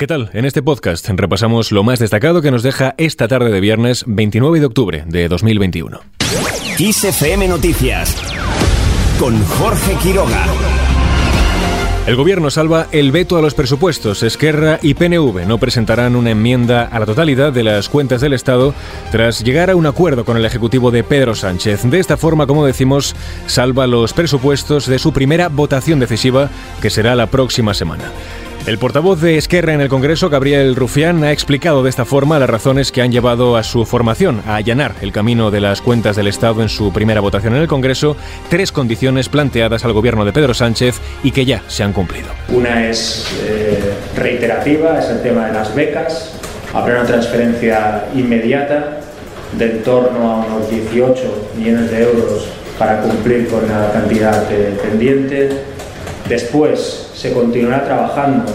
¿Qué tal? En este podcast repasamos lo más destacado que nos deja esta tarde de viernes 29 de octubre de 2021. XFM Noticias con Jorge Quiroga. El gobierno salva el veto a los presupuestos. Esquerra y PNV no presentarán una enmienda a la totalidad de las cuentas del Estado tras llegar a un acuerdo con el Ejecutivo de Pedro Sánchez. De esta forma, como decimos, salva los presupuestos de su primera votación decisiva, que será la próxima semana. El portavoz de Esquerra en el Congreso, Gabriel Rufián, ha explicado de esta forma las razones que han llevado a su formación a allanar el camino de las cuentas del Estado en su primera votación en el Congreso, tres condiciones planteadas al gobierno de Pedro Sánchez y que ya se han cumplido. Una es eh, reiterativa, es el tema de las becas. Habrá una transferencia inmediata de en torno a unos 18 millones de euros para cumplir con la cantidad pendiente Después se continuará trabajando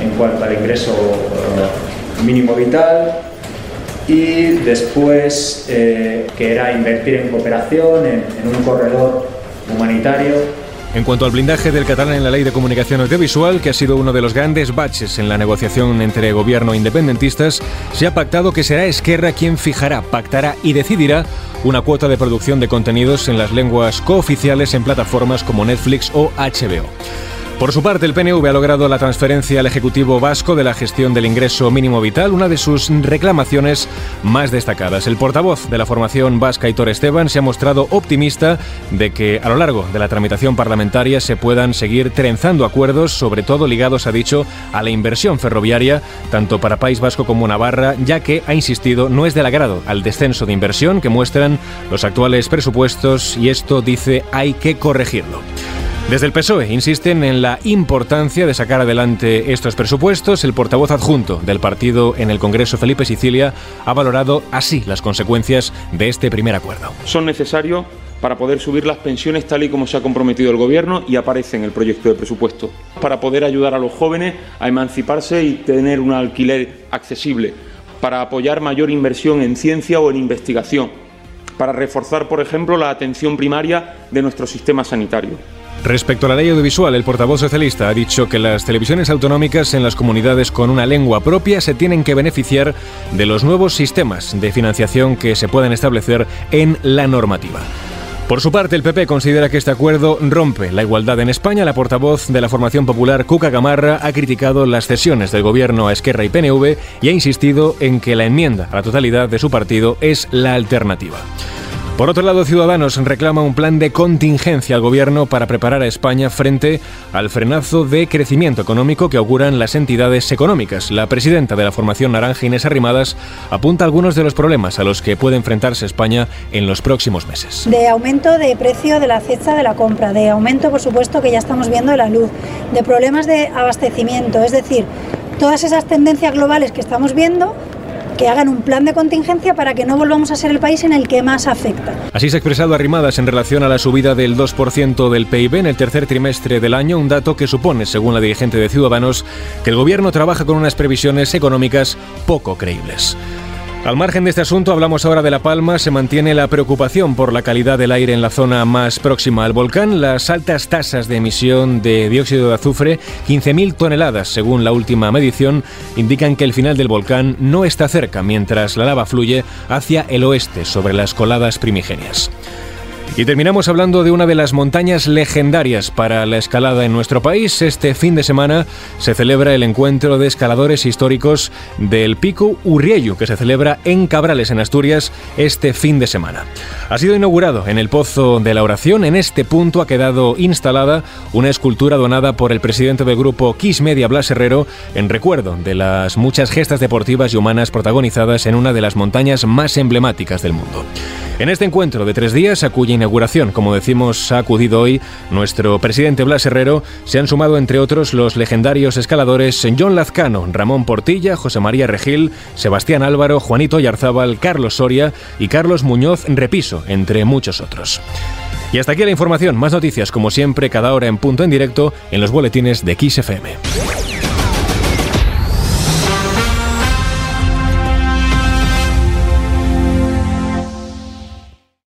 en cuanto al ingreso eh, mínimo vital y después eh, que era invertir en cooperación, en, en un corredor humanitario en cuanto al blindaje del catalán en la Ley de Comunicación Audiovisual, que ha sido uno de los grandes baches en la negociación entre gobierno e independentistas, se ha pactado que será Esquerra quien fijará, pactará y decidirá una cuota de producción de contenidos en las lenguas cooficiales en plataformas como Netflix o HBO. Por su parte, el PNV ha logrado la transferencia al Ejecutivo Vasco de la gestión del ingreso mínimo vital, una de sus reclamaciones más destacadas. El portavoz de la formación vasca, Hitor Esteban, se ha mostrado optimista de que a lo largo de la tramitación parlamentaria se puedan seguir trenzando acuerdos, sobre todo ligados, ha dicho, a la inversión ferroviaria, tanto para País Vasco como Navarra, ya que, ha insistido, no es del agrado al descenso de inversión que muestran los actuales presupuestos y esto, dice, hay que corregirlo. Desde el PSOE insisten en la importancia de sacar adelante estos presupuestos. El portavoz adjunto del partido en el Congreso, Felipe Sicilia, ha valorado así las consecuencias de este primer acuerdo. Son necesarios para poder subir las pensiones tal y como se ha comprometido el Gobierno y aparece en el proyecto de presupuesto, para poder ayudar a los jóvenes a emanciparse y tener un alquiler accesible, para apoyar mayor inversión en ciencia o en investigación, para reforzar, por ejemplo, la atención primaria de nuestro sistema sanitario. Respecto a la ley audiovisual, el portavoz socialista ha dicho que las televisiones autonómicas en las comunidades con una lengua propia se tienen que beneficiar de los nuevos sistemas de financiación que se puedan establecer en la normativa. Por su parte, el PP considera que este acuerdo rompe la igualdad en España. La portavoz de la formación popular, Cuca Gamarra, ha criticado las cesiones del gobierno a Esquerra y PNV y ha insistido en que la enmienda a la totalidad de su partido es la alternativa. Por otro lado, Ciudadanos reclama un plan de contingencia al gobierno para preparar a España frente al frenazo de crecimiento económico que auguran las entidades económicas. La presidenta de la formación naranja, Inés Arrimadas, apunta algunos de los problemas a los que puede enfrentarse España en los próximos meses. De aumento de precio de la cesta de la compra, de aumento, por supuesto, que ya estamos viendo de la luz, de problemas de abastecimiento, es decir, todas esas tendencias globales que estamos viendo que hagan un plan de contingencia para que no volvamos a ser el país en el que más afecta. Así se ha expresado Arrimadas en relación a la subida del 2% del PIB en el tercer trimestre del año, un dato que supone, según la dirigente de Ciudadanos, que el gobierno trabaja con unas previsiones económicas poco creíbles. Al margen de este asunto, hablamos ahora de La Palma. Se mantiene la preocupación por la calidad del aire en la zona más próxima al volcán. Las altas tasas de emisión de dióxido de azufre, 15.000 toneladas según la última medición, indican que el final del volcán no está cerca mientras la lava fluye hacia el oeste sobre las coladas primigenias. Y terminamos hablando de una de las montañas legendarias para la escalada en nuestro país. Este fin de semana se celebra el encuentro de escaladores históricos del Pico Urriello, que se celebra en Cabrales, en Asturias, este fin de semana. Ha sido inaugurado en el Pozo de la Oración. En este punto ha quedado instalada una escultura donada por el presidente del grupo Kiss Media, Blas Herrero, en recuerdo de las muchas gestas deportivas y humanas protagonizadas en una de las montañas más emblemáticas del mundo. En este encuentro de tres días, a cuya inauguración, como decimos, ha acudido hoy nuestro presidente Blas Herrero, se han sumado entre otros los legendarios escaladores John Lazcano, Ramón Portilla, José María Regil, Sebastián Álvaro, Juanito Yarzábal, Carlos Soria y Carlos Muñoz Repiso, entre muchos otros. Y hasta aquí la información. Más noticias, como siempre, cada hora en punto en directo en los boletines de XFM.